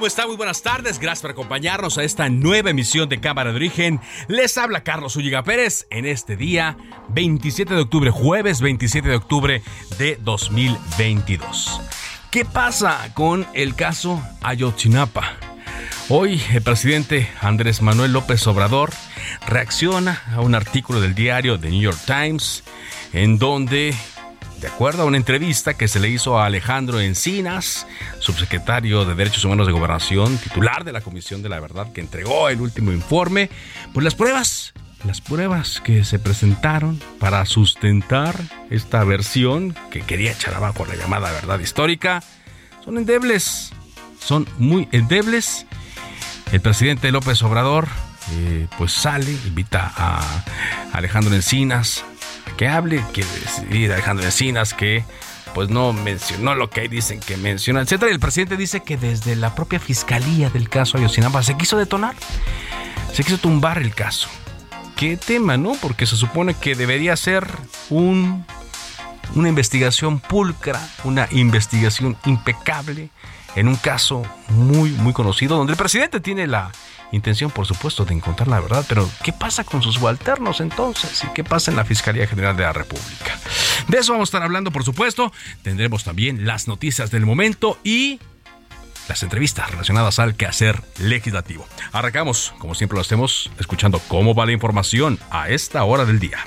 ¿Cómo está? Muy buenas tardes. Gracias por acompañarnos a esta nueva emisión de Cámara de Origen. Les habla Carlos Ulliga Pérez en este día 27 de octubre, jueves 27 de octubre de 2022. ¿Qué pasa con el caso Ayotzinapa? Hoy el presidente Andrés Manuel López Obrador reacciona a un artículo del diario The New York Times en donde de acuerdo a una entrevista que se le hizo a Alejandro Encinas, subsecretario de Derechos Humanos de Gobernación, titular de la Comisión de la Verdad que entregó el último informe, pues las pruebas, las pruebas que se presentaron para sustentar esta versión que quería echar abajo la llamada verdad histórica, son endebles, son muy endebles. El presidente López Obrador eh, pues sale, invita a Alejandro Encinas que hable, quiere decir Alejandro Encinas que pues no mencionó lo que dicen que menciona, etcétera. El presidente dice que desde la propia fiscalía del caso Ayotzinapa se quiso detonar, se quiso tumbar el caso. Qué tema, ¿no? Porque se supone que debería ser un, una investigación pulcra, una investigación impecable en un caso muy, muy conocido, donde el presidente tiene la intención, por supuesto, de encontrar la verdad, pero ¿qué pasa con sus subalternos entonces? ¿Y qué pasa en la Fiscalía General de la República? De eso vamos a estar hablando, por supuesto. Tendremos también las noticias del momento y las entrevistas relacionadas al quehacer legislativo. Arrancamos, como siempre lo hacemos, escuchando cómo va la información a esta hora del día.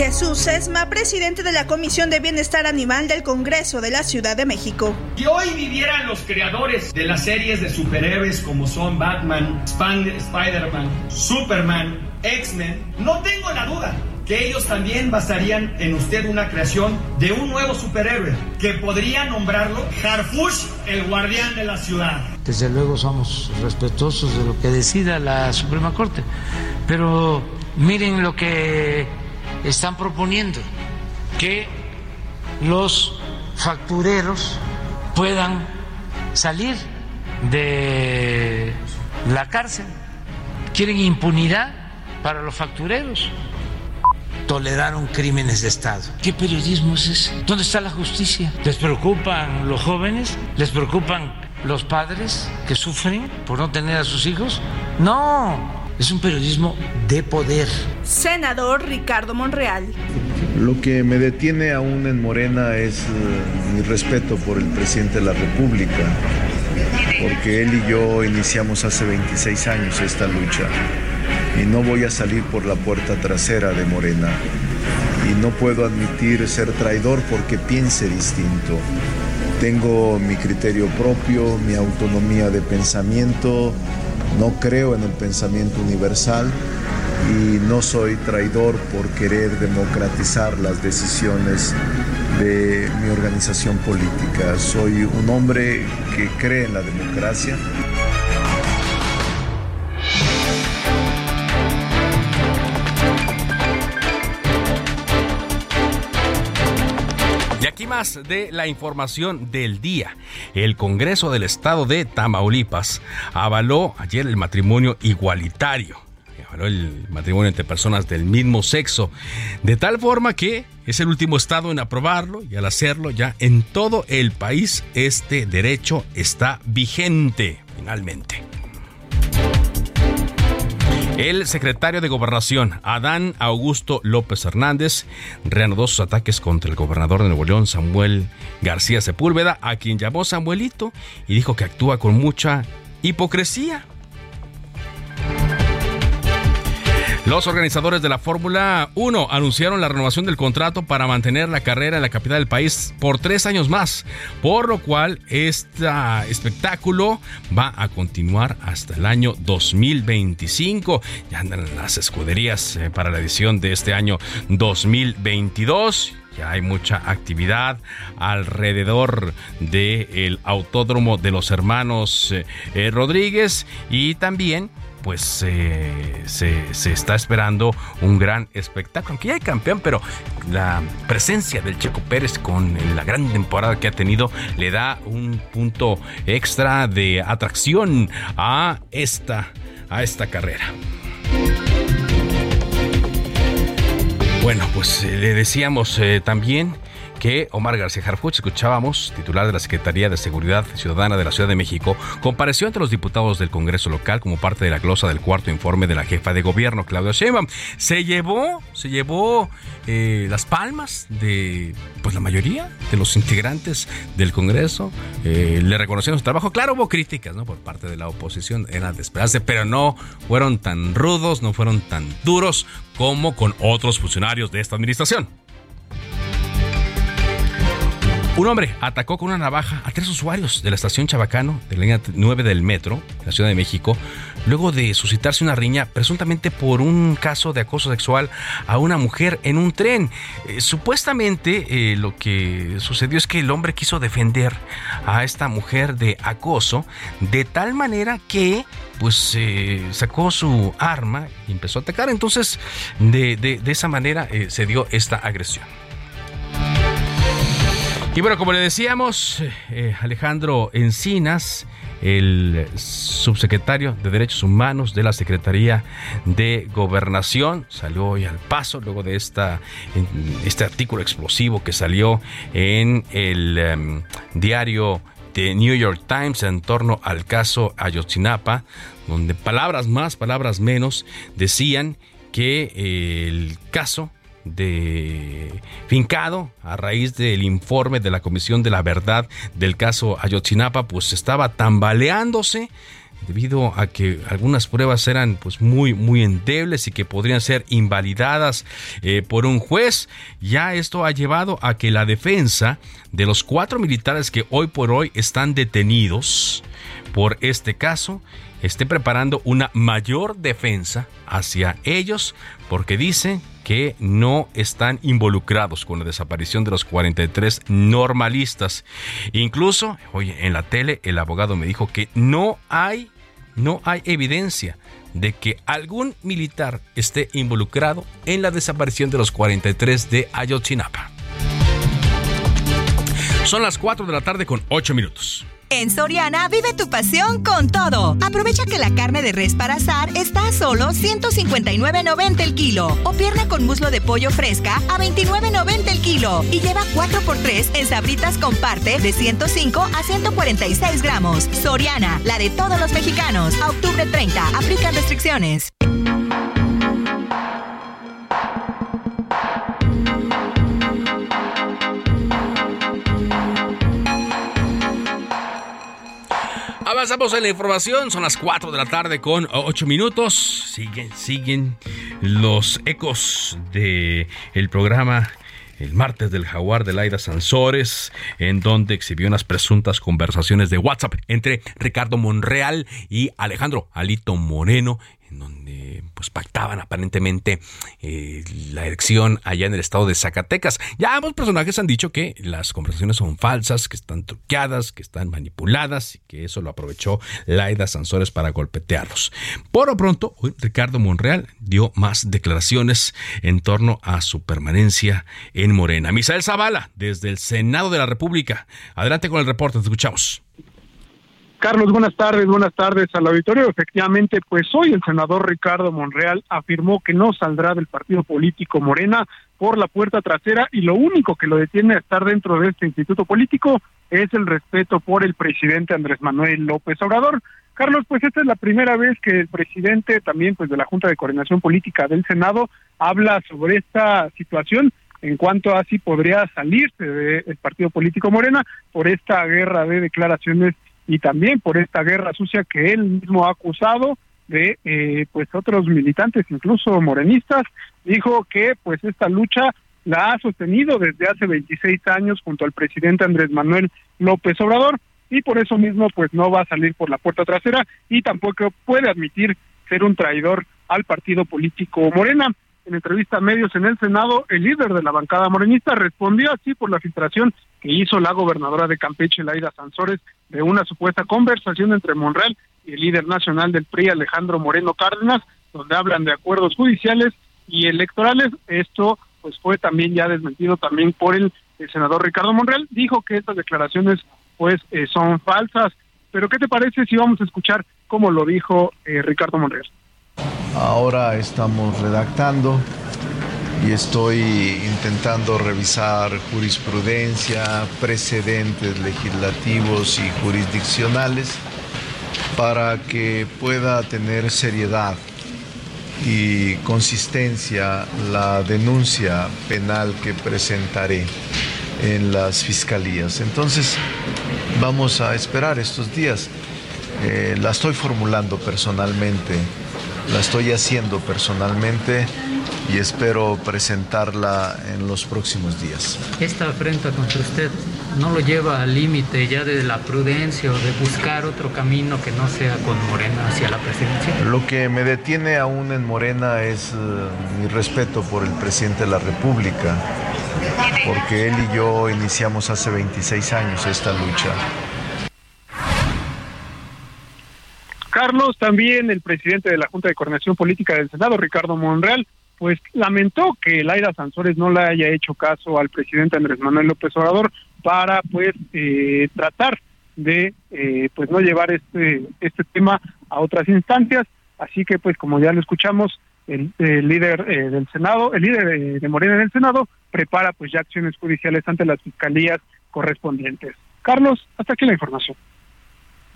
Jesús Sesma, presidente de la Comisión de Bienestar Animal del Congreso de la Ciudad de México. Si hoy vivieran los creadores de las series de superhéroes como son Batman, Spider-Man, Superman, X-Men, no tengo la duda que ellos también basarían en usted una creación de un nuevo superhéroe que podría nombrarlo Harfush, el guardián de la ciudad. Desde luego somos respetuosos de lo que decida la Suprema Corte, pero miren lo que están proponiendo que los factureros puedan salir de la cárcel. Quieren impunidad para los factureros. Toleraron crímenes de Estado. ¿Qué periodismo es ese? ¿Dónde está la justicia? ¿Les preocupan los jóvenes? ¿Les preocupan los padres que sufren por no tener a sus hijos? No, es un periodismo de poder. Senador Ricardo Monreal. Lo que me detiene aún en Morena es uh, mi respeto por el presidente de la República, porque él y yo iniciamos hace 26 años esta lucha y no voy a salir por la puerta trasera de Morena y no puedo admitir ser traidor porque piense distinto. Tengo mi criterio propio, mi autonomía de pensamiento, no creo en el pensamiento universal y no soy traidor por querer democratizar las decisiones de mi organización política. Soy un hombre que cree en la democracia. Más de la información del día. El Congreso del Estado de Tamaulipas avaló ayer el matrimonio igualitario avaló el matrimonio entre personas del mismo sexo, de tal forma que es el último estado en aprobarlo y al hacerlo ya en todo el país este derecho está vigente finalmente. El secretario de Gobernación, Adán Augusto López Hernández, reanudó sus ataques contra el gobernador de Nuevo León, Samuel García Sepúlveda, a quien llamó Samuelito y dijo que actúa con mucha hipocresía. Los organizadores de la Fórmula 1 anunciaron la renovación del contrato para mantener la carrera en la capital del país por tres años más, por lo cual este espectáculo va a continuar hasta el año 2025. Ya andan las escuderías eh, para la edición de este año 2022 ya hay mucha actividad alrededor del autódromo de los hermanos eh, eh, Rodríguez y también pues eh, se, está esperando un gran espectáculo. Aunque ya hay campeón, pero la presencia del Checo Pérez con la gran temporada que ha tenido le da un punto extra de atracción a esta, a esta carrera. Bueno, pues eh, le decíamos eh, también que Omar García Harfuch, escuchábamos, titular de la Secretaría de Seguridad Ciudadana de la Ciudad de México, compareció ante los diputados del Congreso local como parte de la glosa del cuarto informe de la jefa de gobierno, Claudia Sheinbaum. Se llevó, se llevó eh, las palmas de pues la mayoría de los integrantes del Congreso. Eh, le reconocieron su trabajo. Claro, hubo críticas ¿no? por parte de la oposición, era de pero no fueron tan rudos, no fueron tan duros como con otros funcionarios de esta administración. Un hombre atacó con una navaja a tres usuarios de la estación Chabacano de la línea 9 del metro, la Ciudad de México, luego de suscitarse una riña presuntamente por un caso de acoso sexual a una mujer en un tren. Eh, supuestamente eh, lo que sucedió es que el hombre quiso defender a esta mujer de acoso de tal manera que pues eh, sacó su arma y empezó a atacar. Entonces, de, esa manera se dio esta agresión. Y bueno, como le decíamos, eh, Alejandro Encinas, el subsecretario de Derechos Humanos de la Secretaría de Gobernación, salió hoy al paso luego de esta, este artículo explosivo que salió en el em, diario de New York Times en torno al caso Ayotzinapa, donde palabras más, palabras menos decían que el caso de fincado a raíz del informe de la Comisión de la Verdad del caso Ayotzinapa, pues estaba tambaleándose debido a que algunas pruebas eran pues muy muy endebles y que podrían ser invalidadas eh, por un juez. Ya esto ha llevado a que la defensa de los cuatro militares que hoy por hoy están detenidos por este caso esté preparando una mayor defensa hacia ellos porque dicen que no están involucrados con la desaparición de los 43 normalistas. Incluso, oye, en la tele el abogado me dijo que no hay, no hay evidencia de que algún militar esté involucrado en la desaparición de los 43 de Ayotzinapa. Son las 4 de la tarde con 8 minutos. En Soriana vive tu pasión con todo. Aprovecha que la carne de res para asar está a solo 159.90 el kilo o pierna con muslo de pollo fresca a 29.90 el kilo y lleva 4x3 en sabritas con parte de 105 a 146 gramos. Soriana, la de todos los mexicanos. A octubre 30, aplican restricciones. Avanzamos en la información, son las 4 de la tarde con 8 minutos. Siguen, siguen los ecos de el programa el martes del jaguar de Laida Sansores, en donde exhibió unas presuntas conversaciones de WhatsApp entre Ricardo Monreal y Alejandro Alito Moreno, en donde pues pactaban aparentemente eh, la elección allá en el estado de Zacatecas. Ya ambos personajes han dicho que las conversaciones son falsas, que están truqueadas, que están manipuladas y que eso lo aprovechó Laida Sansores para golpetearlos. Por lo pronto, hoy Ricardo Monreal dio más declaraciones en torno a su permanencia en Morena. Misael Zavala, desde el Senado de la República. Adelante con el reporte, te escuchamos. Carlos, buenas tardes, buenas tardes al auditorio. Efectivamente, pues hoy el senador Ricardo Monreal afirmó que no saldrá del partido político Morena por la puerta trasera y lo único que lo detiene a estar dentro de este instituto político es el respeto por el presidente Andrés Manuel López Obrador. Carlos, pues esta es la primera vez que el presidente también pues de la Junta de Coordinación Política del Senado habla sobre esta situación en cuanto a si podría salirse del partido político Morena por esta guerra de declaraciones y también por esta guerra sucia que él mismo ha acusado de eh, pues otros militantes, incluso morenistas, dijo que pues esta lucha la ha sostenido desde hace 26 años junto al presidente Andrés Manuel López Obrador y por eso mismo pues no va a salir por la puerta trasera y tampoco puede admitir ser un traidor al partido político Morena en entrevista a medios en el Senado, el líder de la bancada morenista respondió así por la filtración que hizo la gobernadora de Campeche, Laida Sansores, de una supuesta conversación entre Monreal y el líder nacional del PRI, Alejandro Moreno Cárdenas, donde hablan de acuerdos judiciales y electorales. Esto pues fue también ya desmentido también por el, senador Ricardo Monreal. Dijo que estas declaraciones pues eh, son falsas. Pero ¿qué te parece si vamos a escuchar cómo lo dijo eh, Ricardo Monreal? Ahora estamos redactando y estoy intentando revisar jurisprudencia, precedentes legislativos y jurisdiccionales para que pueda tener seriedad y consistencia la denuncia penal que presentaré en las fiscalías. Entonces, vamos a esperar estos días. Eh, la estoy formulando personalmente la estoy haciendo personalmente y espero presentarla en los próximos días. Esta afrenta contra usted no lo lleva al límite ya de la prudencia o de buscar otro camino que no sea con Morena hacia la presidencia? Lo que me detiene aún en Morena es eh, mi respeto por el presidente de la República, porque él y yo iniciamos hace 26 años esta lucha Carlos, también el presidente de la Junta de Coordinación Política del Senado, Ricardo Monreal, pues lamentó que Laira Sansores no le haya hecho caso al presidente Andrés Manuel López Obrador para pues eh, tratar de eh, pues no llevar este este tema a otras instancias. Así que pues como ya lo escuchamos el, líder eh, del Senado el líder de Morena en el Senado prepara pues ya acciones judiciales ante las fiscalías correspondientes. Carlos hasta aquí la información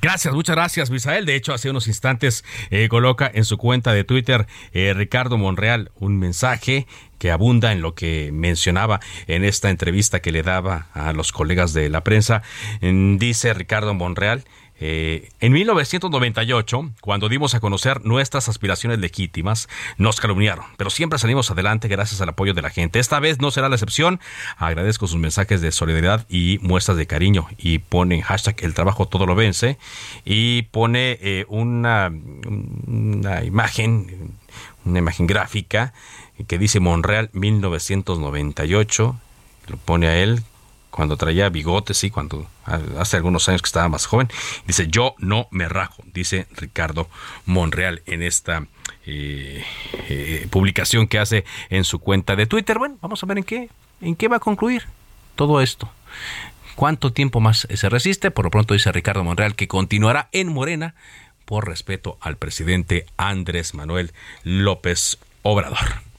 Gracias, muchas gracias, Misael. De hecho, hace unos instantes eh, coloca en su cuenta de Twitter eh, Ricardo Monreal un mensaje que abunda en lo que mencionaba en esta entrevista que le daba a los colegas de la prensa. Dice Ricardo Monreal, eh, en 1998, cuando dimos a conocer nuestras aspiraciones legítimas, nos calumniaron, pero siempre salimos adelante gracias al apoyo de la gente. Esta vez no será la excepción. Agradezco sus mensajes de solidaridad y muestras de cariño. Y pone hashtag el trabajo todo lo vence y pone eh, una, una imagen, una imagen gráfica que dice Monreal 1998. Lo pone a él cuando traía bigotes, sí, cuando hace algunos años que estaba más joven. Dice, yo no me rajo, dice Ricardo Monreal en esta eh, eh, publicación que hace en su cuenta de Twitter. Bueno, vamos a ver en qué, en qué va a concluir todo esto. ¿Cuánto tiempo más se resiste? Por lo pronto dice Ricardo Monreal que continuará en Morena por respeto al presidente Andrés Manuel López Obrador.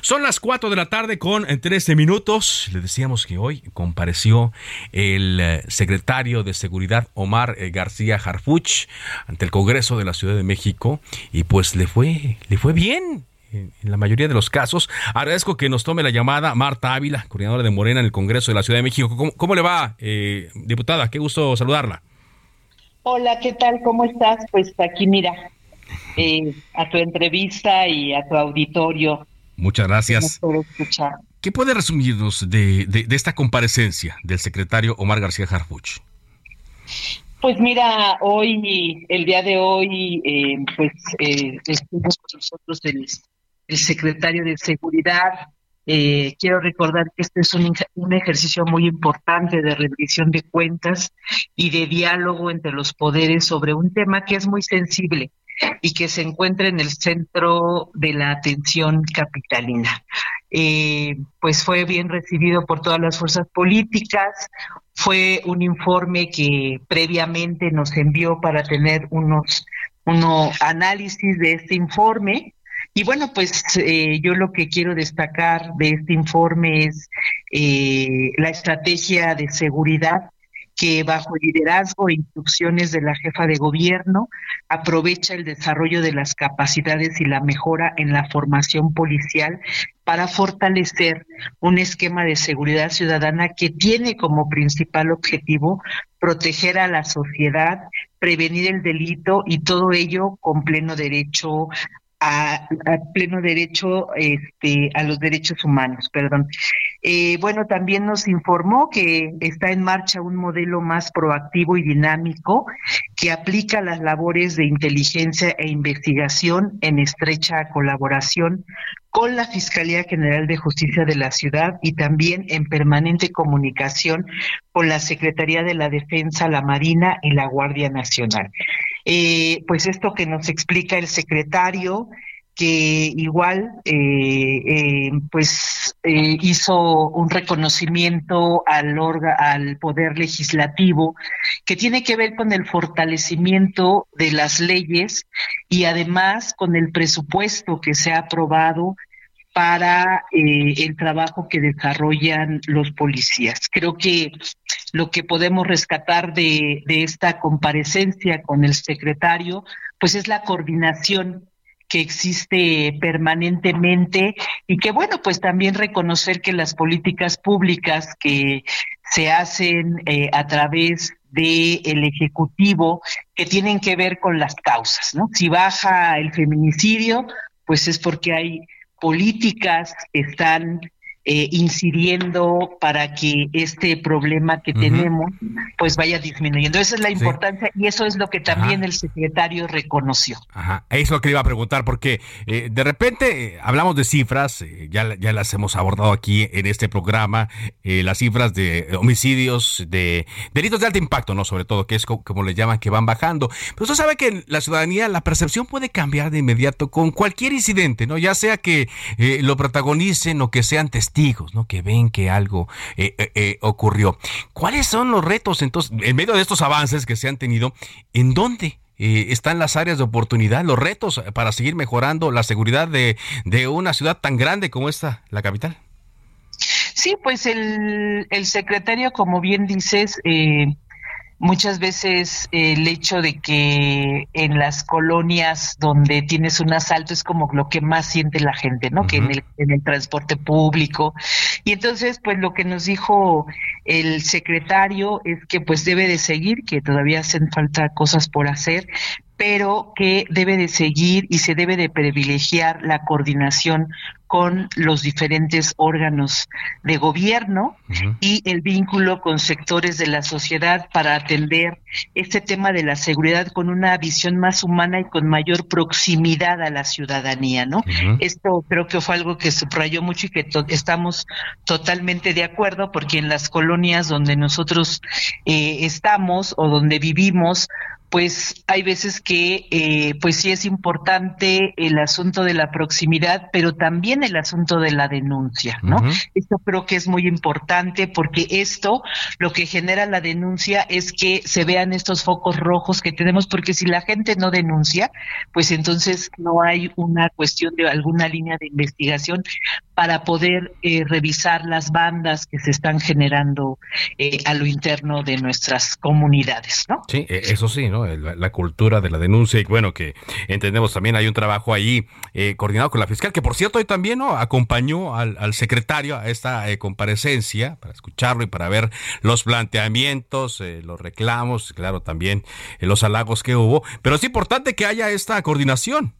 Son las 4 de la tarde con 13 minutos. Le decíamos que hoy compareció el eh, secretario de Seguridad Omar eh, García Harfuch ante el Congreso de la Ciudad de México y pues le fue, le fue bien en la mayoría de los casos. Agradezco que nos tome la llamada Marta Ávila, coordinadora de Morena en el Congreso de la Ciudad de México. ¿Cómo, le va, eh, diputada? Qué gusto saludarla. Hola, ¿qué tal? ¿Cómo estás? Pues aquí mira, a tu entrevista y a tu auditorio Muchas gracias. ¿Qué puede resumirnos de, esta comparecencia del secretario Omar García Harfuch? Pues mira, hoy, el día de hoy, eh, pues eh, estuvo con nosotros el, secretario de Seguridad. Eh, quiero recordar que este es un, un, ejercicio muy importante de rendición de cuentas y de diálogo entre los poderes sobre un tema que es muy sensible y que se encuentra en el centro de la atención capitalina. eh, pues fue bien recibido por todas las fuerzas políticas. Fue un informe que previamente nos envió para tener unos uno análisis de este informe. Y bueno, pues eh, yo lo que quiero destacar de este informe es eh, la estrategia de seguridad que bajo el liderazgo e instrucciones de la jefa de gobierno aprovecha el desarrollo de las capacidades y la mejora en la formación policial para fortalecer un esquema de seguridad ciudadana que tiene como principal objetivo proteger a la sociedad, prevenir el delito y todo ello con pleno derecho a, pleno derecho este, a los derechos humanos, perdón. Eh, bueno, también nos informó que está en marcha un modelo más proactivo y dinámico que aplica las labores de inteligencia e investigación en estrecha colaboración con la Fiscalía General de Justicia de la ciudad y también en permanente comunicación con la Secretaría de la Defensa, la Marina y la Guardia Nacional. Eh, pues esto que nos explica el secretario, que igual eh, eh, pues hizo un reconocimiento al al poder legislativo que tiene que ver con el fortalecimiento de las leyes y además con el presupuesto que se ha aprobado para el trabajo que desarrollan los policías. Creo que lo que podemos rescatar de, esta comparecencia con el secretario, pues es la coordinación que existe permanentemente y que bueno, pues también reconocer que las políticas públicas que se hacen eh, a través del el ejecutivo que tienen que ver con las causas, ¿no? Si baja el feminicidio, pues es porque hay políticas están eh, incidiendo para que este problema que tenemos pues vaya disminuyendo. Esa es la importancia y eso es lo que también el secretario reconoció. Ajá, es lo que iba a preguntar porque eh, de repente eh, hablamos de cifras, ya, ya las hemos abordado aquí en este programa, las cifras de homicidios, de delitos de alto impacto, ¿no? Sobre todo, que es como, le llaman, que van bajando. Pero usted sabe que la ciudadanía, la percepción puede cambiar de inmediato con cualquier incidente, ¿no? Ya sea que lo protagonicen o que sean testigos ¿no? Que ven que algo eh, eh, eh, ocurrió. ¿Cuáles son los retos entonces, en medio de estos avances que se han tenido, en dónde están las áreas de oportunidad, los retos para seguir mejorando la seguridad de, de una ciudad tan grande como esta, la capital? Sí, pues el, el secretario, como bien dices, eh, muchas veces el hecho de que en las colonias donde tienes un asalto es como lo que más siente la gente, ¿no? Que en el, en el transporte público. Y entonces, pues lo que nos dijo el secretario es que pues debe de seguir, que todavía hacen falta cosas por hacer, pero que debe de seguir y se debe de privilegiar la coordinación con los diferentes órganos de gobierno y el vínculo con sectores de la sociedad para atender este tema de la seguridad con una visión más humana y con mayor proximidad a la ciudadanía, ¿no? Esto creo que fue algo que subrayó mucho y que estamos totalmente de acuerdo porque en las colonias donde nosotros eh, estamos o donde vivimos, pues hay veces que eh, pues sí es importante el asunto de la proximidad, pero también el asunto de la denuncia, ¿no? Esto creo que es muy importante porque esto lo que genera la denuncia es que se vean estos focos rojos que tenemos, porque si la gente no denuncia, pues entonces no hay una cuestión de alguna línea de investigación para poder eh, revisar las bandas que se están generando eh, a lo interno de nuestras comunidades, ¿no? Sí, e, eso sí, ¿no? La, cultura de la denuncia. Y bueno, que entendemos también hay un trabajo ahí eh, coordinado con la fiscal, que por cierto hoy también acompañó al, secretario a esta eh, comparecencia para escucharlo y para ver los planteamientos, eh, los reclamos, claro, también los halagos que hubo, pero es importante que haya esta coordinación.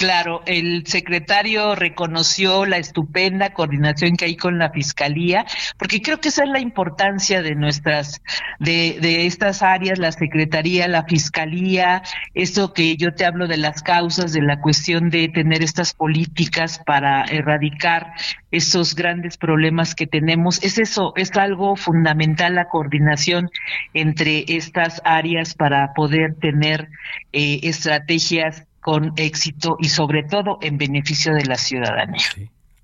Claro, el secretario reconoció la estupenda coordinación que hay con la fiscalía, porque creo que esa es la importancia de nuestras, de, de estas áreas, la secretaría, la fiscalía, esto que yo te hablo de las causas, de la cuestión de tener estas políticas para erradicar estos grandes problemas que tenemos. Es eso, es algo fundamental la coordinación entre estas áreas para poder tener eh, estrategias con éxito y sobre todo en beneficio de la ciudadanía.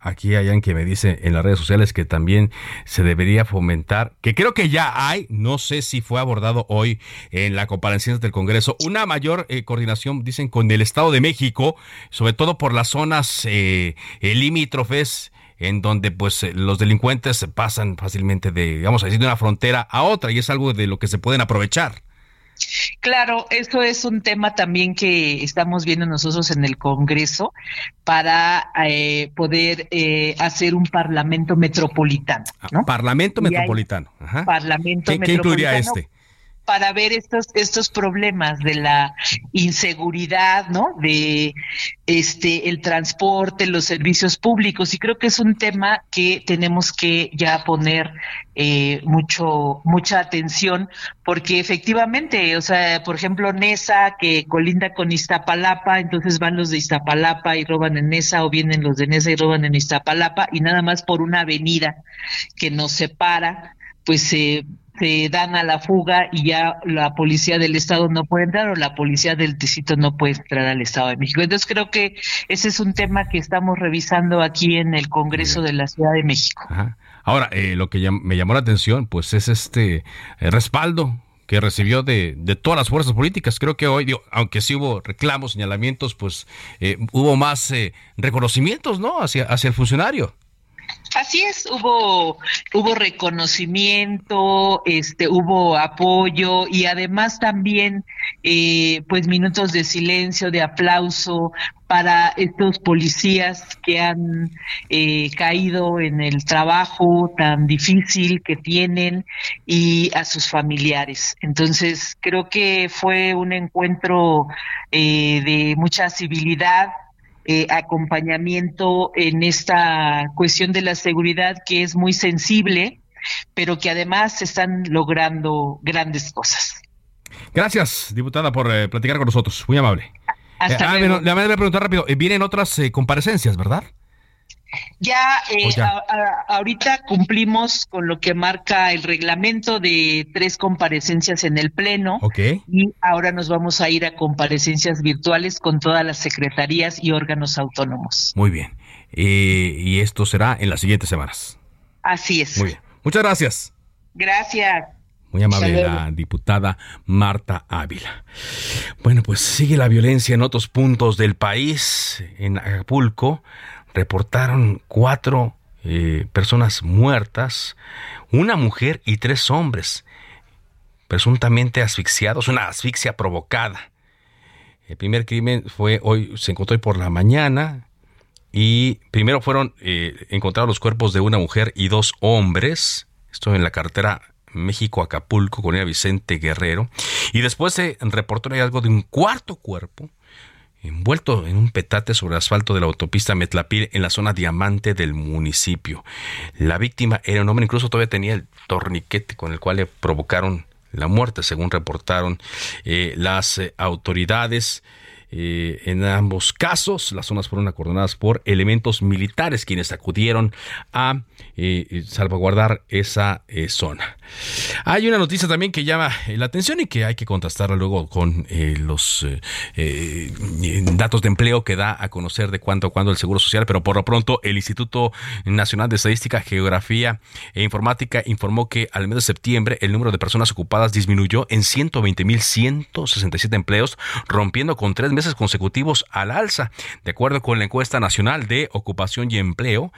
aquí hay alguien que me dice en las redes sociales que también se debería fomentar, que creo que ya hay, no sé si fue abordado hoy en la comparecencia del Congreso, una mayor eh, coordinación, dicen, con el Estado de México, sobre todo por las zonas eh, limítrofes en donde pues eh, los delincuentes pasan fácilmente de, vamos a decir, de una frontera a otra y es algo de lo que se pueden aprovechar. Claro, eso es un tema también que estamos viendo nosotros en el Congreso para eh, poder eh, hacer un parlamento metropolitano. ¿no? Parlamento metropolitano. Parlamento ¿Qué, metropolitano. incluiría este? Para ver estos estos problemas de la inseguridad, ¿no? De este el transporte, los servicios públicos y creo que es un tema que tenemos que ya poner eh, mucho mucha atención porque efectivamente, o sea, por ejemplo, Nesa que colinda con Iztapalapa, entonces van los de Iztapalapa y roban en Nesa o vienen los de Nesa y roban en Iztapalapa y nada más por una avenida que nos separa, pues se se dan a la fuga y ya la policía del estado no puede entrar o la policía del distrito no puede entrar al estado de México. Entonces creo que ese es un tema que estamos revisando aquí en el Congreso de la Ciudad de México. Ahora, eh, lo que me llamó la atención, pues es este eh, respaldo que recibió de, de, todas las fuerzas políticas. Creo que hoy, aunque sí hubo reclamos, señalamientos, pues eh, hubo más reconocimientos, ¿no? Hacia, hacia el funcionario. Así es, hubo hubo reconocimiento, este, hubo apoyo y además también, eh, pues minutos de silencio, de aplauso para estos policías que han eh, caído en el trabajo tan difícil que tienen y a sus familiares. Entonces creo que fue un encuentro eh, de mucha civilidad, eh, acompañamiento en esta cuestión de la seguridad que es muy sensible, pero que además se están logrando grandes cosas. Gracias, diputada, por eh, platicar con nosotros. Muy amable. Hasta eh, ah, luego. le voy a preguntar rápido. Vienen otras comparecencias, ¿verdad? Ya, eh, ahorita cumplimos con lo que marca el reglamento de tres comparecencias en el Pleno. Y ahora nos vamos a ir a comparecencias virtuales con todas las secretarías y órganos autónomos. Muy bien. y esto será en las siguientes semanas. Así es. Muy bien. Muchas gracias. Gracias. Muy amable la diputada Marta Ávila. Bueno, pues sigue la violencia en otros puntos del país. En Acapulco reportaron cuatro eh, personas muertas, una mujer y tres hombres, presuntamente asfixiados, una asfixia provocada. El primer crimen fue hoy, se encontró hoy por la mañana y primero fueron eh, encontrados los cuerpos de una mujer y dos hombres, esto en la carretera México-Acapulco con el Vicente Guerrero, y después se reportó el hallazgo de un cuarto cuerpo envuelto en un petate sobre asfalto de la autopista Metlapil en la zona diamante del municipio. La víctima era un hombre, incluso todavía tenía el torniquete con el cual le provocaron la muerte, según reportaron eh, las eh, autoridades. Eh, en ambos casos, las zonas fueron acordonadas por elementos militares quienes acudieron a eh, salvaguardar esa eh, zona. Hay una noticia también que llama la atención y que hay que contrastarla luego con los datos de empleo que da a conocer de cuánto a cuándo el Seguro Social, pero por lo pronto el Instituto Nacional de Estadística, Geografía e Informática informó que al mes de septiembre el número de personas ocupadas disminuyó en 120.167 empleos, rompiendo con tres meses consecutivos al alza. De acuerdo con la encuesta nacional de ocupación y empleo,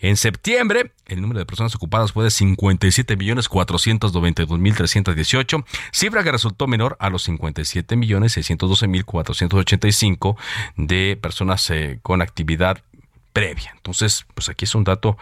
en septiembre, el número de personas ocupadas fue de 57.492.318, cifra que resultó menor a los 57.612.485 de personas eh, con actividad previa. Entonces, pues aquí es un dato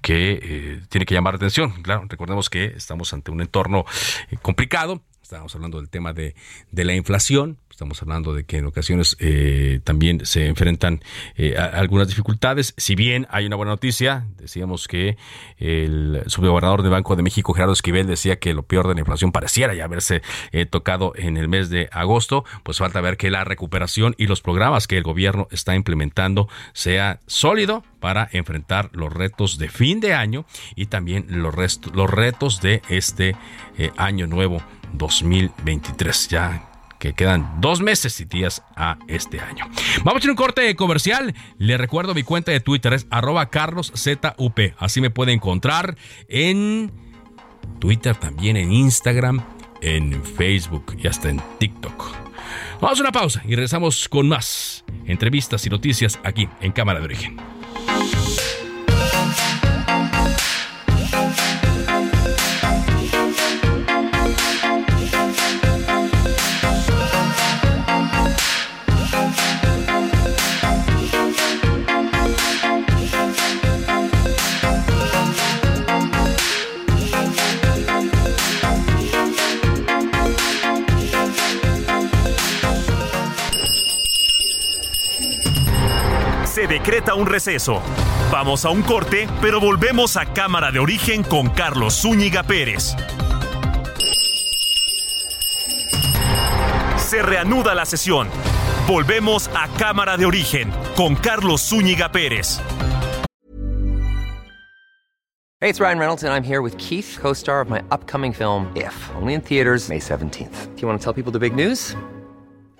que eh, tiene que llamar la atención. Claro, recordemos que estamos ante un entorno eh, complicado. Estábamos hablando del tema de, de la inflación, Estamos hablando de que en ocasiones eh, también se enfrentan eh, algunas dificultades. Si bien hay una buena noticia, decíamos que el subgobernador de Banco de México, Gerardo Esquivel, decía que lo peor de la inflación pareciera ya haberse eh, tocado en el mes de agosto, pues falta ver que la recuperación y los programas que el gobierno está implementando sea sólido para enfrentar los retos de fin de año y también los, los retos de este año nuevo 2023. Ya que quedan dos meses y días a este año. Vamos a hacer un corte comercial. Le recuerdo mi cuenta de Twitter es arroba carloszup. Así me puede encontrar en Twitter, también en Instagram, en Facebook y hasta en TikTok. Vamos a una pausa y regresamos con más entrevistas y noticias aquí en Cámara de Origen. Decreta un receso. Vamos a un corte, pero volvemos a Cámara de Origen con Carlos Zúñiga Pérez. Se reanuda la sesión. Volvemos a Cámara de Origen con Carlos Zúñiga Pérez. Hey, it's Ryan Reynolds, and I'm here with Keith, co star of my upcoming film, If, only in theaters, May 17th. Do you want to tell people the big news?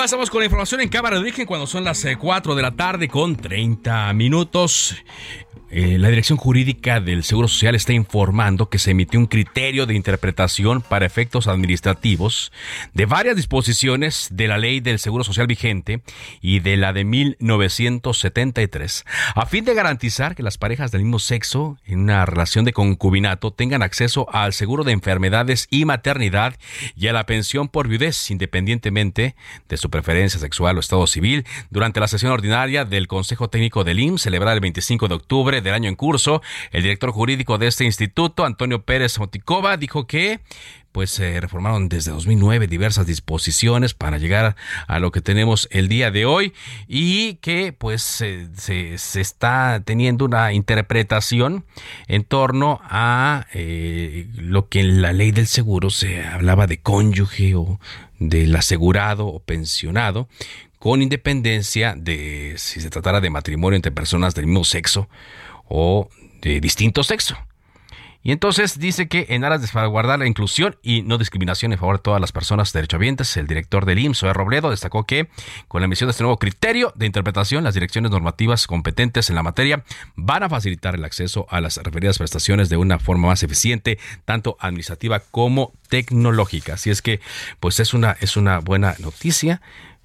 Avanzamos con la información en Cámara de Origen cuando son las 4 eh, de la tarde con 30 minutos. Eh, la Dirección Jurídica del Seguro Social está informando que se emitió un criterio de interpretación para efectos administrativos de varias disposiciones de la ley del Seguro Social vigente y de la de 1973, a fin de garantizar que las parejas del mismo sexo en una relación de concubinato tengan acceso al seguro de enfermedades y maternidad y a la pensión por viudez, independientemente de su preferencia sexual o estado civil, durante la sesión ordinaria del Consejo Técnico del IMSS, celebrada el 25 de octubre del año en curso, el director jurídico de este instituto, Antonio Pérez Moticova, dijo que pues se reformaron desde 2009 diversas disposiciones para llegar a lo que tenemos el día de hoy y que pues se, está teniendo una interpretación en torno a eh, lo que en la ley del seguro se hablaba de cónyuge o del asegurado o pensionado con independencia de si se tratara de matrimonio entre personas del mismo sexo o de distinto sexo. Y entonces dice que en aras de salvaguardar la inclusión y no discriminación en favor de todas las personas derechohabientes, el director del IMSS, de Robledo, destacó que con la emisión de este nuevo criterio de interpretación, las direcciones normativas competentes en la materia van a facilitar el acceso a las referidas prestaciones de una forma más eficiente, tanto administrativa como tecnológica. Así es que, pues es una, es una buena noticia.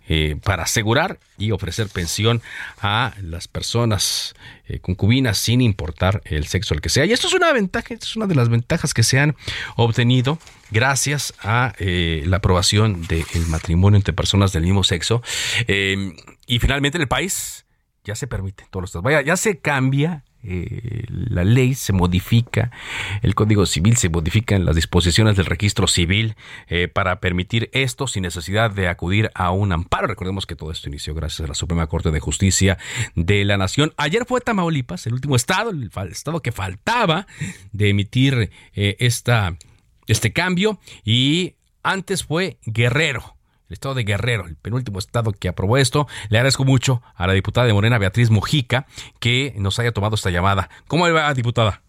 Eh, para asegurar y ofrecer pensión a las personas eh, concubinas sin importar el sexo al que sea. Y esto es una ventaja, es una de las ventajas que se han obtenido gracias a eh, la aprobación del matrimonio entre personas del mismo sexo. y finalmente en el país ya se permite todos los Vaya, ya se cambia eh, la ley se modifica, el Código Civil se modifica en las disposiciones del registro civil eh, para permitir esto sin necesidad de acudir a un amparo. Recordemos que todo esto inició gracias a la Suprema Corte de Justicia de la Nación. Ayer fue Tamaulipas, el último estado, el, estado que faltaba de emitir eh, esta, este cambio y antes fue Guerrero el estado de Guerrero, el penúltimo estado que aprobó esto. Le agradezco mucho a la diputada de Morena, Beatriz Mujica, que nos haya tomado esta llamada. ¿Cómo le va, diputada?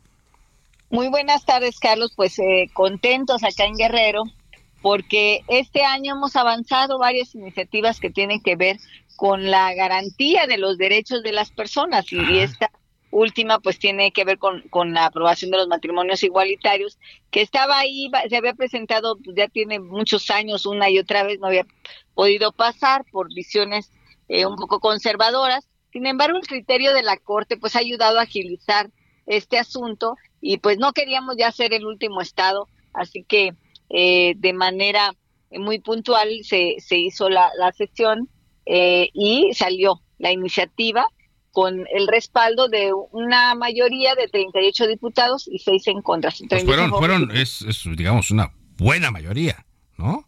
Muy buenas tardes, Carlos. Pues eh, contentos acá en Guerrero, porque este año hemos avanzado varias iniciativas que tienen que ver con la garantía de los derechos de las personas y esta última pues tiene que ver con, con la aprobación de los matrimonios igualitarios, que estaba ahí, se había presentado, pues, ya tiene muchos años, una y otra vez no había podido pasar por visiones eh, un poco conservadoras. Sin embargo, el criterio de la Corte pues ha ayudado a agilizar este asunto y pues no queríamos ya ser el último estado, así que eh, de manera muy puntual se, se hizo la, la sesión eh, y salió la iniciativa con el respaldo de una mayoría de 38 diputados y 6 en contra. Pues fueron, fueron es, digamos, una buena mayoría, ¿no?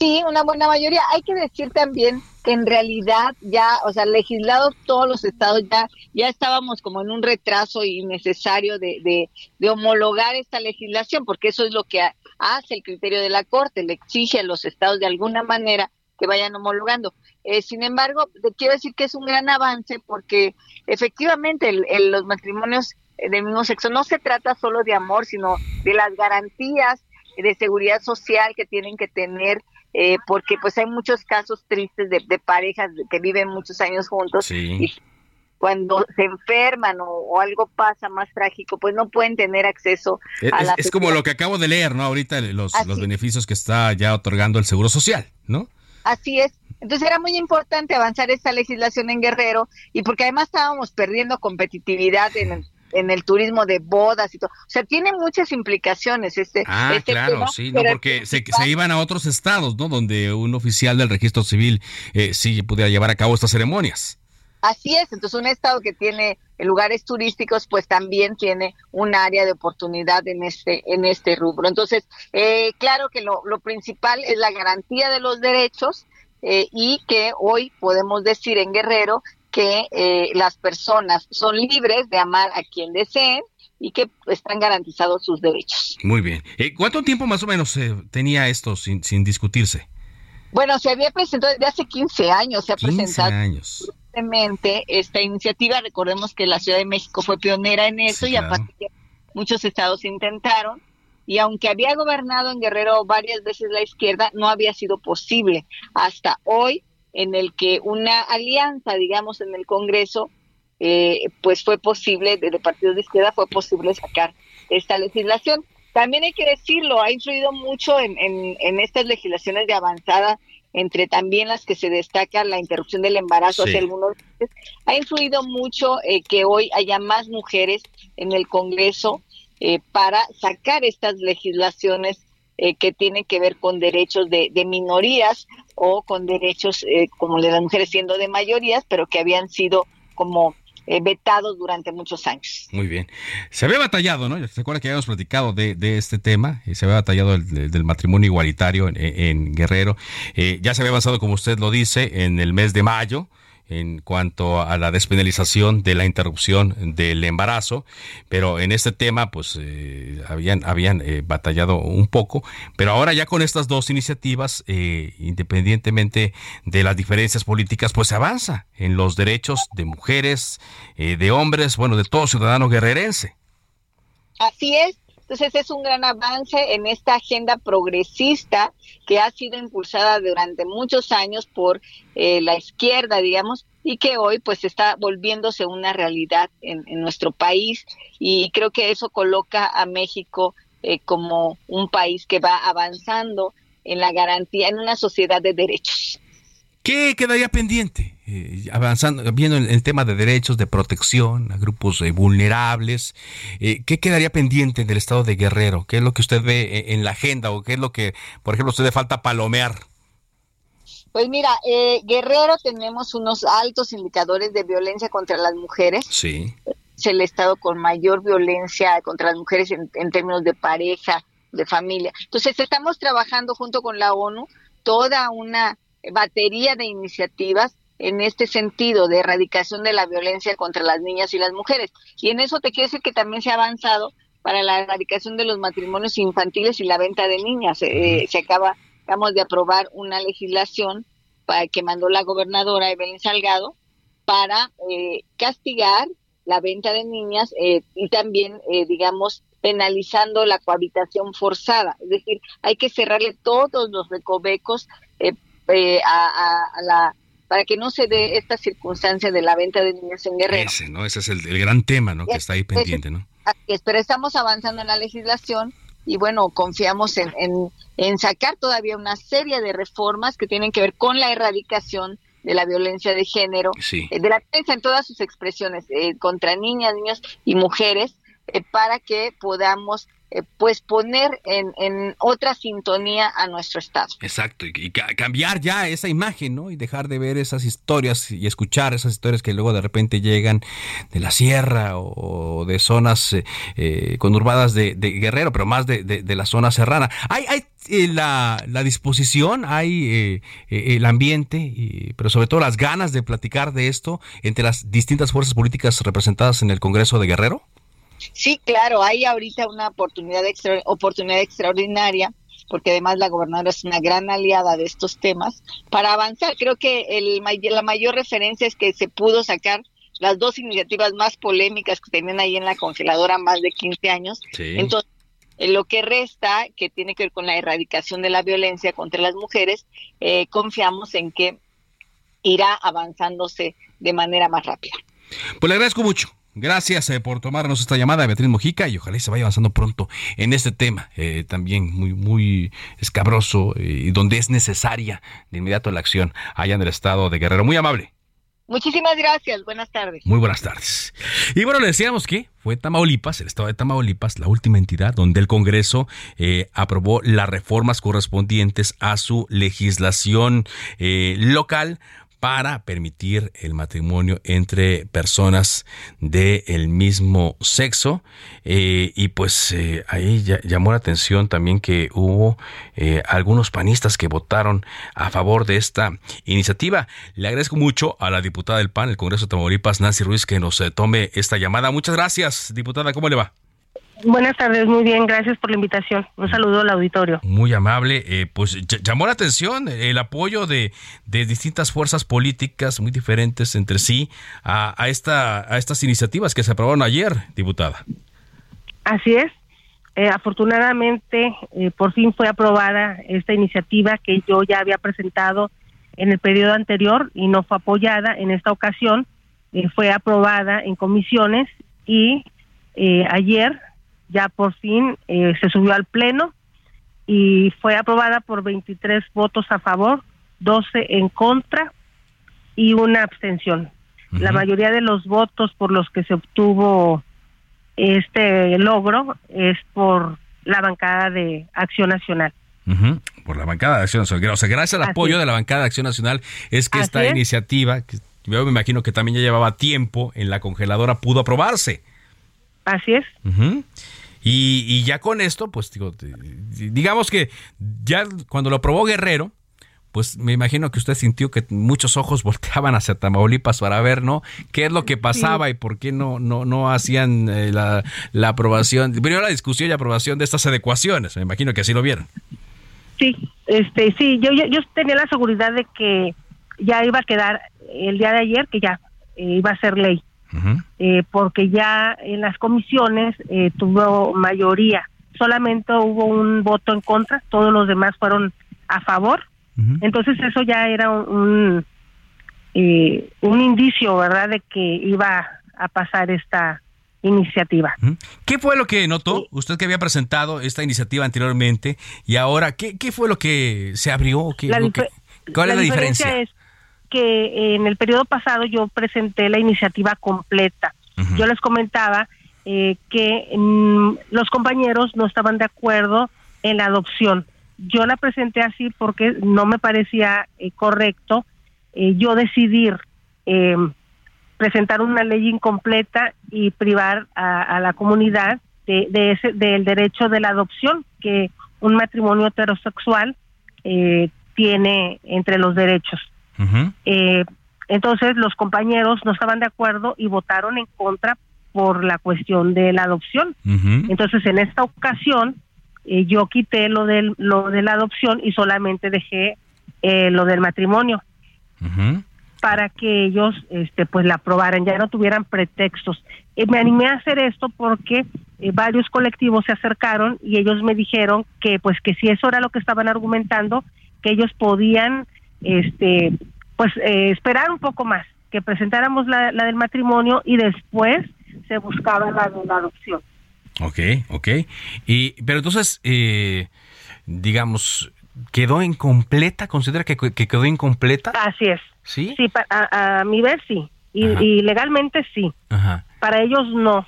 Sí, una buena mayoría. Hay que decir también que en realidad ya, o sea, legislados todos los estados ya, ya estábamos como en un retraso innecesario de, de, de homologar esta legislación, porque eso es lo que hace el criterio de la Corte, le exige a los estados de alguna manera que vayan homologando. Eh, sin embargo, quiero decir que es un gran avance porque efectivamente los matrimonios del mismo sexo no se trata solo de amor, sino de las garantías de seguridad social que tienen que tener, eh, porque pues hay muchos casos tristes de, parejas que viven muchos años juntos y cuando se enferman o, algo pasa más trágico, pues no pueden tener acceso a la... Es como lo que acabo de leer, ¿no? Ahorita los, los beneficios que está ya otorgando el Seguro Social, ¿no? Así es. Entonces era muy importante avanzar esta legislación en Guerrero y porque además estábamos perdiendo competitividad en el, en el turismo de bodas y todo. O sea, tiene muchas implicaciones este, ah, este claro, sí, no, porque se, se, iban a otros estados, ¿no? Donde un oficial del registro civil eh, sí pudiera llevar a cabo estas ceremonias. Así es, entonces un estado que tiene lugares turísticos, pues también tiene un área de oportunidad en este en este rubro. Entonces, eh, claro que lo, lo principal es la garantía de los derechos eh, y que hoy podemos decir en Guerrero que eh, las personas son libres de amar a quien deseen y que están garantizados sus derechos. Muy bien. ¿Cuánto tiempo más o menos tenía esto sin, sin discutirse? Bueno, se había presentado desde hace 15 años, se ha 15 presentado años. esta iniciativa. Recordemos que la Ciudad de México fue pionera en eso y a partir de muchos estados intentaron. Y aunque había gobernado en Guerrero varias veces la izquierda, no había sido posible hasta hoy en el que una alianza, digamos, en el Congreso, eh, pues fue posible, desde partidos de izquierda fue posible sacar esta legislación. También hay que decirlo, ha influido mucho en, en, estas legislaciones de avanzada, entre también las que se destaca la interrupción del embarazo hace algunos meses, ha influido mucho eh, que hoy haya más mujeres en el Congreso eh, para sacar estas legislaciones eh, que tienen que ver con derechos de, minorías o con derechos como de las mujeres siendo de mayorías, pero que habían sido como eh, vetados durante muchos años. Muy bien. Se había batallado, ¿no? ¿Se acuerda que habíamos platicado de, este tema? Eh, se había batallado el, del matrimonio igualitario en, Guerrero. Eh, ya se había avanzado, como usted lo dice, en el mes de mayo en cuanto a la despenalización de la interrupción del embarazo, pero en este tema pues eh, habían, habían eh, batallado un poco, pero ahora ya con estas dos iniciativas, eh, independientemente de las diferencias políticas, pues se avanza en los derechos de mujeres, de hombres, bueno, de todo ciudadano guerrerense. Así es, entonces es un gran avance en esta agenda progresista que ha sido impulsada durante muchos años por eh, la izquierda, digamos, y que hoy pues está volviéndose una realidad en, nuestro país y creo que eso coloca a México eh, como un país que va avanzando en la garantía, en una sociedad de derechos. ¿Qué quedaría pendiente? Eh, avanzando, viendo el, tema de derechos, de protección a grupos eh, vulnerables, eh, ¿qué quedaría pendiente del estado de Guerrero? ¿Qué es lo que usted ve en la agenda o qué es lo que, por ejemplo, usted le falta palomear? Pues mira, Guerrero tenemos unos altos indicadores de violencia contra las mujeres. Sí. Es el estado con mayor violencia contra las mujeres en, en términos de pareja, de familia. Entonces estamos trabajando junto con la ONU toda una batería de iniciativas en este sentido de erradicación de la violencia contra las niñas y las mujeres. Y en eso te quiero decir que también se ha avanzado para la erradicación de los matrimonios infantiles y la venta de niñas. Eh, se acaba, acabamos de aprobar una legislación para, que mandó la gobernadora Evelyn Salgado para eh, castigar la venta de niñas eh, y también, digamos, penalizando la cohabitación forzada. Es decir, hay que cerrarle todos los recovecos eh, a, la para que no se dé esta circunstancia de la venta de niños en Guerrero. Ese, ¿no? Ese es el, gran tema, ¿no? Que está ahí pendiente, ¿no? pero estamos avanzando en la legislación y bueno, confiamos en, en, sacar todavía una serie de reformas que tienen que ver con la erradicación de la violencia de género, sí. Eh, de la violencia en todas sus expresiones, eh, contra niñas, niños y mujeres, eh, para que podamos eh, pues poner en, en, otra sintonía a nuestro Estado. Exacto, y, cambiar ya esa imagen, ¿no? Y dejar de ver esas historias y escuchar esas historias que luego de repente llegan de la sierra o, de zonas eh, eh, conurbadas de, Guerrero, pero más de, de, la zona serrana. Hay, hay la, la, disposición, hay el ambiente, pero sobre todo las ganas de platicar de esto entre las distintas fuerzas políticas representadas en el Congreso de Guerrero. Sí, claro, hay ahorita una oportunidad, oportunidad extraordinaria porque además la gobernadora es una gran aliada de estos temas, para avanzar. Creo que el, la mayor referencia es que se pudo sacar las dos iniciativas más polémicas que tenían ahí en la congeladora más de 15 años. Entonces, lo que resta, que tiene que ver con la erradicación de la violencia contra las mujeres, eh, confiamos en que irá avanzándose de manera más rápida. Pues le agradezco mucho. Gracias eh, por tomarnos esta llamada, Beatriz Mojica, y ojalá se vaya avanzando pronto en este tema, eh, también muy, muy escabroso eh, y donde es necesaria de inmediato la acción allá en el estado de Guerrero. Muy amable. Muchísimas gracias, buenas tardes. Muy buenas tardes. Y bueno, le decíamos que fue Tamaulipas, el estado de Tamaulipas, la última entidad donde el Congreso aprobó las reformas correspondientes a su legislación local para permitir el matrimonio entre personas del mismo sexo. Eh, y pues eh, ahí llamó la atención también que hubo eh, algunos panistas que votaron a favor de esta iniciativa. Le agradezco mucho a la diputada del PAN, el Congreso de Tamaulipas, Nancy Ruiz, que nos tome esta llamada. Muchas gracias, diputada. ¿Cómo le va? Buenas tardes, muy bien, gracias por la invitación. Un saludo al auditorio. Muy amable, eh, pues llamó la atención el apoyo de, distintas fuerzas políticas muy diferentes entre sí a, esta, a estas iniciativas que se aprobaron ayer, diputada. Así es. Eh, afortunadamente, eh, por fin fue aprobada esta iniciativa que yo ya había presentado en el periodo anterior y no fue apoyada. En esta ocasión fue aprobada en comisiones y ayer ya por fin eh, se subió al Pleno y fue aprobada por 23 votos a favor, 12 en contra y una abstención. La mayoría de los votos por los que se obtuvo este logro es por la bancada de Acción Nacional. Por la bancada de Acción Nacional. O sea, gracias al apoyo de la bancada de Acción Nacional es que esta iniciativa, que yo me imagino que también ya llevaba tiempo en la congeladora, pudo aprobarse. Así es. y, ya con esto, pues digo, digamos que ya cuando lo aprobó Guerrero, pues me imagino que usted sintió que muchos ojos volteaban hacia Tamaulipas para ver, ¿no? ¿Qué es lo que pasaba y por qué no, no, no hacían eh, la, la, aprobación? Primero la discusión y aprobación de estas adecuaciones, me imagino que así lo vieron. Sí, este, sí, yo, yo, tenía la seguridad de que ya iba a quedar el día de ayer, que ya eh, iba a ser ley eh, porque ya en las comisiones eh, tuvo mayoría. Solamente hubo un voto en contra, todos los demás fueron a favor. Entonces eso ya era un, eh, un indicio, ¿verdad?, de que iba a pasar esta iniciativa. ¿Qué fue lo que notó usted que había presentado esta iniciativa anteriormente y ahora qué, qué fue lo que se abrió? ¿Qué, ¿Cuál es la diferencia? Es que en el periodo pasado yo presenté la iniciativa completa. Yo les comentaba eh, que mm, los compañeros no estaban de acuerdo en la adopción. Yo la presenté así porque no me parecía eh, correcto eh, yo decidir em, presentar una ley incompleta y privar a, la comunidad de, ese, del derecho de la adopción que un matrimonio heterosexual tiene entre los derechos. Eh, entonces los compañeros no estaban de acuerdo y votaron en contra por la cuestión de la adopción. Entonces en esta ocasión eh, yo quité lo del lo de la adopción y solamente dejé eh, lo del matrimonio para que ellos este pues la aprobaran ya no tuvieran pretextos. me animé a hacer esto porque varios colectivos se acercaron y ellos me dijeron que pues que si eso era lo que estaban argumentando que ellos podían este, pues eh, esperar un poco más, que presentáramos la, del matrimonio y después se buscaba la de la adopción. Ok, ok. Y, pero entonces, eh, digamos, ¿quedó incompleta? ¿Considera que, quedó incompleta? Así es. ¿Sí? Sí, a, mi ver sí. Y, legalmente sí. Para ellos no.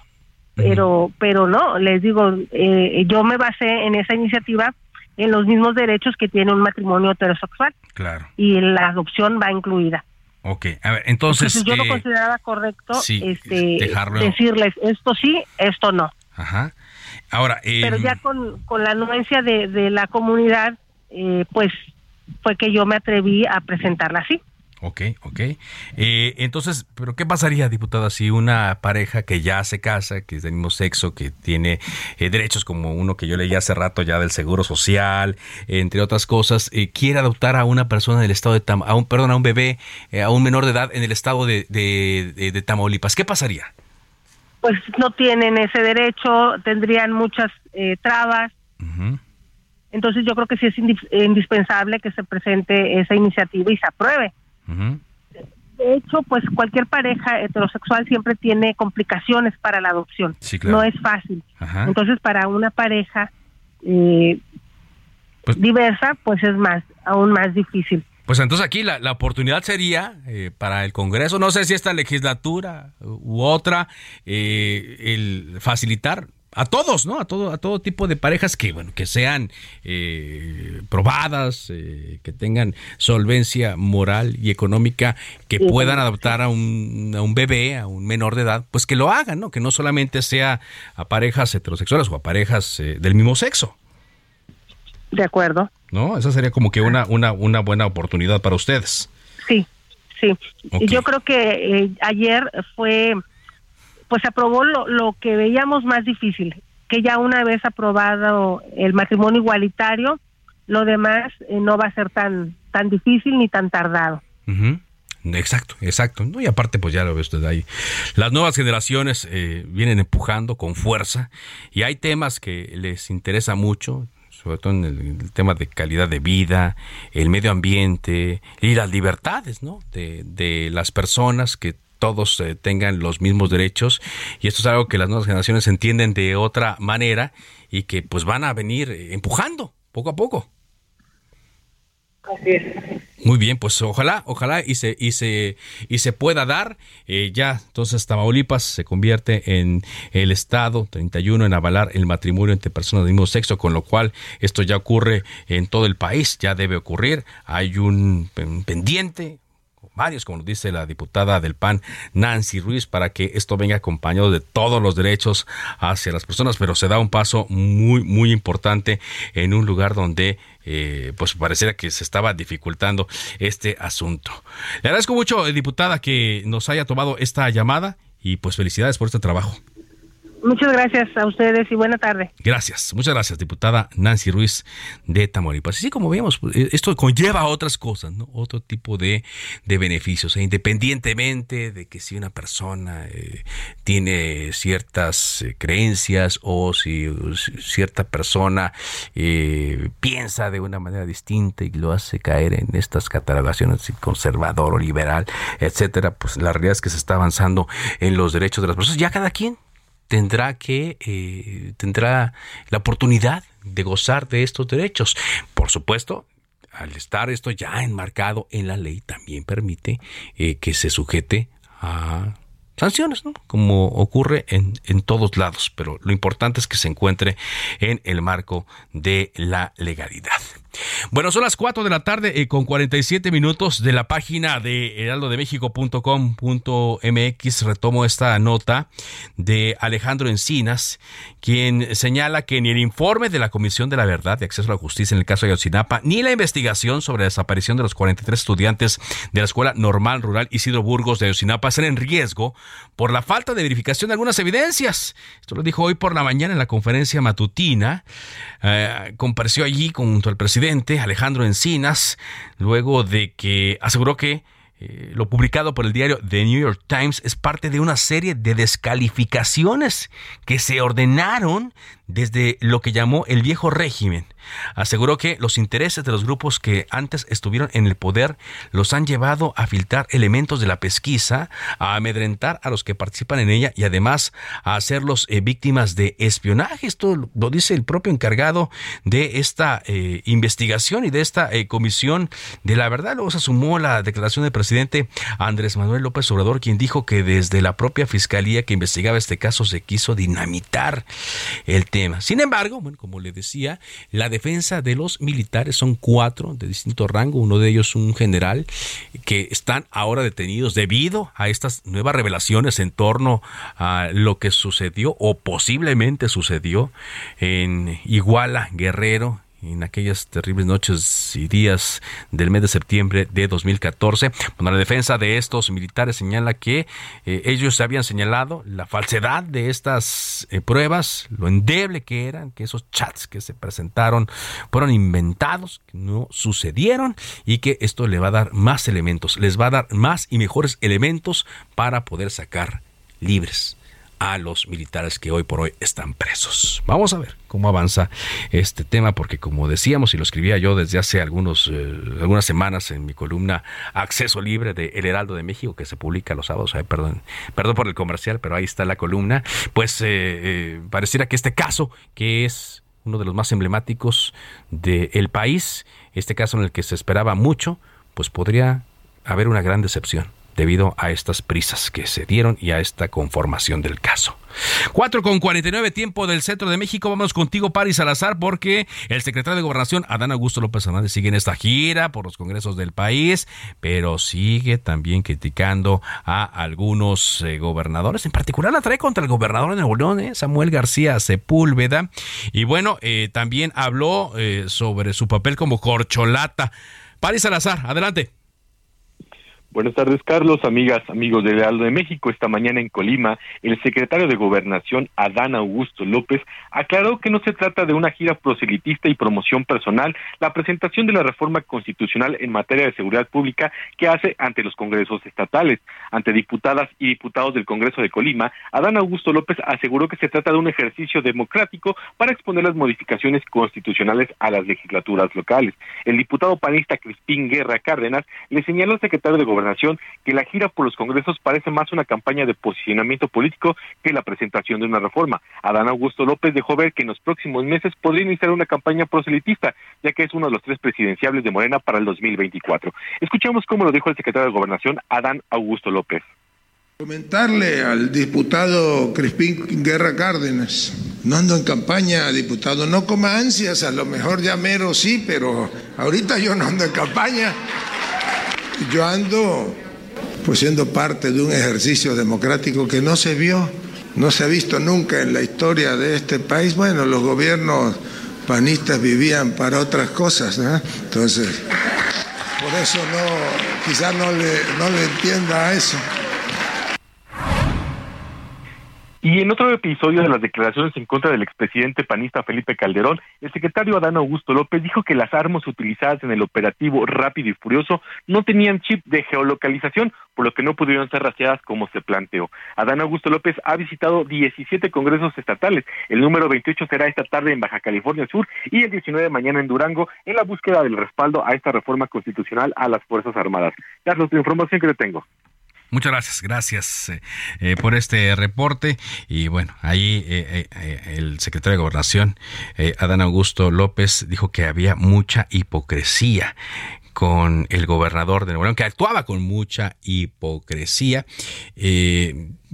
pero, pero no, les digo, eh, yo me basé en esa iniciativa en los mismos derechos que tiene un matrimonio heterosexual. Claro. Y la adopción va incluida. Ok, a ver, entonces... yo no eh, consideraba correcto sí, este, dejarlo- decirles esto sí, esto no. Ajá. Ahora, eh, Pero ya con, con la anuencia de, de la comunidad, eh, pues fue que yo me atreví a presentarla así. Ok, ok. Eh, entonces, ¿pero qué pasaría, diputada, si una pareja que ya se casa, que es del mismo sexo, que tiene eh, derechos como uno que yo leí hace rato ya del Seguro Social, entre otras cosas, eh, quiere adoptar a una persona del estado de Tam a un, perdón, a un bebé, eh, a un menor de edad en el estado de, de- de- de Tamaulipas? ¿Qué pasaría? Pues no tienen ese derecho, tendrían muchas eh, trabas. Entonces yo creo que sí es indi- indispensable que se presente esa iniciativa y se apruebe. De hecho, pues cualquier pareja heterosexual siempre tiene complicaciones para la adopción. Sí, claro. No es fácil. Ajá. Entonces, para una pareja eh, diversa, pues es más, aún más difícil. Pues entonces aquí la, la oportunidad sería eh, para el Congreso, no sé si esta legislatura u otra, eh, el facilitar a todos, ¿no? A todo, a todo tipo de parejas que, bueno, que sean eh, probadas, eh, que tengan solvencia moral y económica, que Sí. puedan adoptar a un, a un bebé, a un menor de edad, pues que lo hagan, ¿no? Que no solamente sea a parejas heterosexuales o a parejas eh, del mismo sexo. De acuerdo. ¿No? Esa sería como que una, una, una buena oportunidad para ustedes. Sí, sí. Ok. Y yo creo que eh, ayer fue, pues aprobó lo, lo que veíamos más difícil, que ya una vez aprobado el matrimonio igualitario, lo demás eh, no va a ser tan, tan difícil ni tan tardado. Exacto, exacto. ¿no? Y aparte, pues ya lo ve usted ahí. Las nuevas generaciones eh, vienen empujando con fuerza y hay temas que les interesa mucho, sobre todo en el, el tema de calidad de vida, el medio ambiente y las libertades ¿no? de, de las personas que todos eh, tengan los mismos derechos y esto es algo que las nuevas generaciones entienden de otra manera y que pues van a venir eh, empujando poco a poco. Así es. Muy bien, pues ojalá, ojalá y se y se y se pueda dar. Eh, ya, entonces Tamaulipas se convierte en el estado 31 en avalar el matrimonio entre personas del mismo sexo, con lo cual esto ya ocurre en todo el país, ya debe ocurrir. Hay un, un pendiente varios, como dice la diputada del PAN, Nancy Ruiz, para que esto venga acompañado de todos los derechos hacia las personas, pero se da un paso muy, muy importante en un lugar donde eh, pues pareciera que se estaba dificultando este asunto. Le agradezco mucho, eh, diputada, que nos haya tomado esta llamada y pues felicidades por este trabajo. Muchas gracias a ustedes y buena tarde. Gracias, muchas gracias, diputada Nancy Ruiz de Tamaulipas. Y sí, como vemos, pues, eh, esto conlleva otras cosas, ¿no? Otro tipo de, de beneficios, e independientemente de que si una persona eh, tiene ciertas eh, creencias o si, si cierta persona eh, piensa de una manera distinta y lo hace caer en estas catalogaciones conservador o liberal, etcétera, pues la realidad es que se está avanzando en los derechos de las personas. Ya cada quien tendrá que eh, tendrá la oportunidad de gozar de estos derechos. Por supuesto, al estar esto ya enmarcado en la ley, también permite eh, que se sujete a sanciones, ¿no? Como ocurre en, en todos lados, pero lo importante es que se encuentre en el marco de la legalidad. Bueno, son las 4 de la tarde eh, con 47 minutos de la página de heraldodemexico.com.mx. Retomo esta nota de Alejandro Encinas, quien señala que ni el informe de la Comisión de la Verdad y Acceso a la Justicia en el caso de Ayotzinapa, ni la investigación sobre la desaparición de los 43 estudiantes de la Escuela Normal Rural Isidro Burgos de Ayotzinapa están en riesgo por la falta de verificación de algunas evidencias. Esto lo dijo hoy por la mañana en la conferencia matutina. Eh, compareció allí junto al presidente Alejandro Encinas, luego de que aseguró que eh, lo publicado por el diario The New York Times es parte de una serie de descalificaciones que se ordenaron desde lo que llamó el viejo régimen. Aseguró que los intereses de los grupos que antes estuvieron en el poder los han llevado a filtrar elementos de la pesquisa, a amedrentar a los que participan en ella y además a hacerlos eh, víctimas de espionaje. Esto lo dice el propio encargado de esta eh, investigación y de esta eh, comisión de la verdad. Luego se sumó la declaración del presidente Andrés Manuel López Obrador, quien dijo que desde la propia fiscalía que investigaba este caso se quiso dinamitar el tema. Sin embargo, bueno, como le decía, la defensa de los militares son cuatro de distinto rango, uno de ellos un general, que están ahora detenidos debido a estas nuevas revelaciones en torno a lo que sucedió o posiblemente sucedió en Iguala, Guerrero, en aquellas terribles noches y días del mes de septiembre de 2014. Bueno, la defensa de estos militares señala que eh, ellos habían señalado la falsedad de estas eh, pruebas, lo endeble que eran, que esos chats que se presentaron fueron inventados, que no sucedieron y que esto le va a dar más elementos, les va a dar más y mejores elementos para poder sacar libres a los militares que hoy por hoy están presos. Vamos a ver cómo avanza este tema, porque como decíamos y lo escribía yo desde hace algunos, eh, algunas semanas en mi columna Acceso Libre de El Heraldo de México, que se publica los sábados, perdón, perdón por el comercial, pero ahí está la columna, pues eh, eh, pareciera que este caso, que es uno de los más emblemáticos del país, este caso en el que se esperaba mucho, pues podría haber una gran decepción debido a estas prisas que se dieron y a esta conformación del caso. 4 con 49 tiempo del centro de México. Vamos contigo, Paris Salazar, porque el secretario de Gobernación, Adán Augusto López Hernández, sigue en esta gira por los congresos del país, pero sigue también criticando a algunos eh, gobernadores. En particular la trae contra el gobernador de Nuevo León, eh, Samuel García Sepúlveda. Y bueno, eh, también habló sobre su papel como corcholata. Paris Salazar, adelante. Buenas tardes, Carlos, amigas, amigos del Heraldo de México. Esta mañana en Colima, el secretario de Gobernación, Adán Augusto López, aclaró que no se trata de una gira proselitista y promoción personal, la presentación de la reforma constitucional en materia de seguridad pública que hace ante los congresos estatales. Ante diputadas y diputados del Congreso de Colima, Adán Augusto López aseguró que se trata de un ejercicio democrático para exponer las modificaciones constitucionales a las legislaturas locales. El diputado panista Crispín Guerra Cárdenas le señaló al secretario de Gobernación que la gira por los congresos parece más una campaña de posicionamiento político que la presentación de una reforma. Adán Augusto López dejó ver que en los próximos meses podría iniciar una campaña proselitista, ya que es uno de los tres presidenciables de Morena para el 2024. Escuchamos cómo lo dijo el secretario de Gobernación, Adán Augusto López. Comentarle al diputado Crispín Guerra Cárdenas, no ando en campaña, diputado, no coma ansias, a lo mejor ya mero sí, pero ahorita yo no ando en campaña. Yo ando pues siendo parte de un ejercicio democrático que no se vio, no se ha visto nunca en la historia de este país. Bueno, los gobiernos panistas vivían para otras cosas, entonces por eso no, quizás no le, no le entienda a eso. Y en otro episodio de las declaraciones en contra del expresidente panista Felipe Calderón, el secretario Adán Augusto López dijo que las armas utilizadas en el operativo Rápido y Furioso no tenían chip de geolocalización, por lo que no pudieron ser rastreadas como se planteó. Adán Augusto López ha visitado 17 congresos estatales. El número 28 será esta tarde en Baja California Sur y el 19 de mañana en Durango en la búsqueda del respaldo a esta reforma constitucional a las Fuerzas Armadas. Carlos, la información que le tengo. Muchas gracias, gracias eh, eh, por este reporte. Y bueno, ahí eh, el secretario de Gobernación, Adán Augusto López, dijo que había mucha hipocresía con el gobernador de Nuevo León, que actuaba con mucha hipocresía.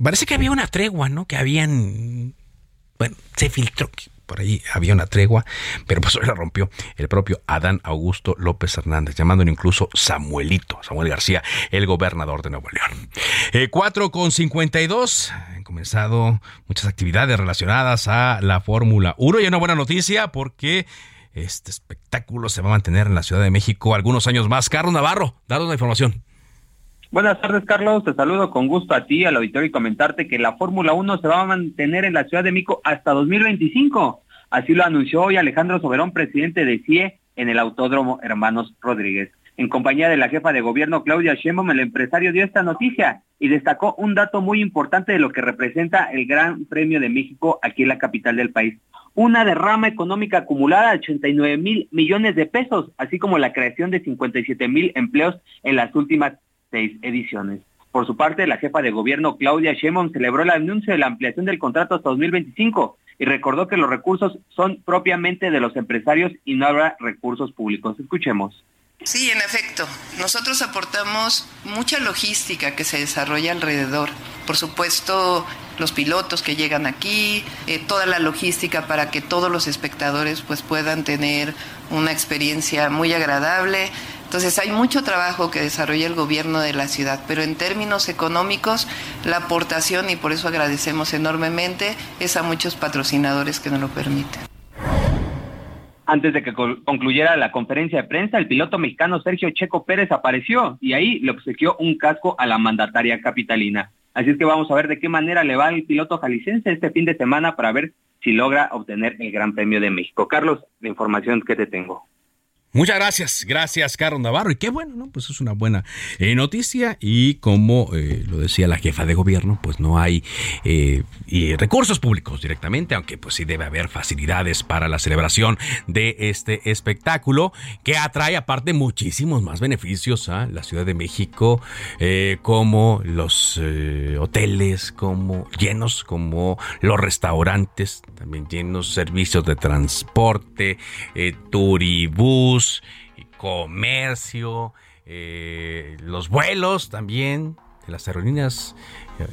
parece que había una tregua, ¿no? Que habían, bueno, se filtró, por ahí había una tregua, pero pues la rompió el propio Adán Augusto López Hernández, llamándolo incluso Samuelito, Samuel García, el gobernador de Nuevo León. Eh, 4 con 52, han comenzado muchas actividades relacionadas a la Fórmula 1 y una buena noticia porque este espectáculo se va a mantener en la Ciudad de México algunos años más. Carlos Navarro, danos la información. Buenas tardes, Carlos. Te saludo con gusto a ti, al auditorio y comentarte que la Fórmula 1 se va a mantener en la Ciudad de México hasta 2025. Así lo anunció hoy Alejandro Soberón, presidente de CIE, en el Autódromo Hermanos Rodríguez. En compañía de la jefa de gobierno Claudia Sheinbaum, el empresario dio esta noticia y destacó un dato muy importante de lo que representa el Gran Premio de México aquí en la capital del país. Una derrama económica acumulada de 89 mil millones de pesos, así como la creación de 57 mil empleos en las últimas seis ediciones. Por su parte, la jefa de gobierno Claudia Sheinbaum celebró el anuncio de la ampliación del contrato hasta 2025 y recordó que los recursos son propiamente de los empresarios y no habrá recursos públicos. Escuchemos. Sí, en efecto. Nosotros aportamos mucha logística que se desarrolla alrededor. Por supuesto, los pilotos que llegan aquí, eh, toda la logística para que todos los espectadores pues, puedan tener una experiencia muy agradable. Entonces hay mucho trabajo que desarrolla el gobierno de la ciudad, pero en términos económicos la aportación, y por eso agradecemos enormemente, es a muchos patrocinadores que nos lo permiten. Antes de que concluyera la conferencia de prensa, el piloto mexicano Sergio Checo Pérez apareció y ahí le obsequió un casco a la mandataria capitalina. Así es que vamos a ver de qué manera le va al piloto jalisciense este fin de semana para ver si logra obtener el Gran Premio de México. Carlos, la información que te tengo. Muchas gracias, gracias Carlos Navarro. Y qué bueno, ¿no? Pues es una buena eh, noticia. Y como eh, lo decía la jefa de gobierno, pues no hay eh, recursos públicos directamente, aunque pues sí debe haber facilidades para la celebración de este espectáculo, que atrae aparte muchísimos más beneficios a la Ciudad de México, como los hoteles, como llenos, como los restaurantes, también llenos servicios de transporte, turibús comercio, eh, los vuelos también, las aerolíneas.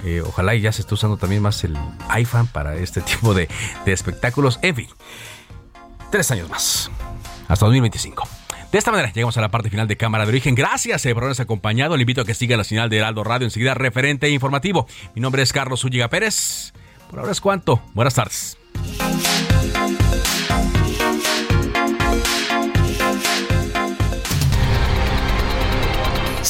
Eh, ojalá y ya se esté usando también más el iPhone para este tipo de, espectáculos. En fin, tres años más, hasta 2025. De esta manera llegamos a la parte final de Cámara de Origen. Gracias eh, por habernos acompañado. Le invito a que siga la señal de Heraldo Radio enseguida referente e informativo. Mi nombre es Carlos Ulliga Pérez. Por ahora es cuanto. Buenas tardes.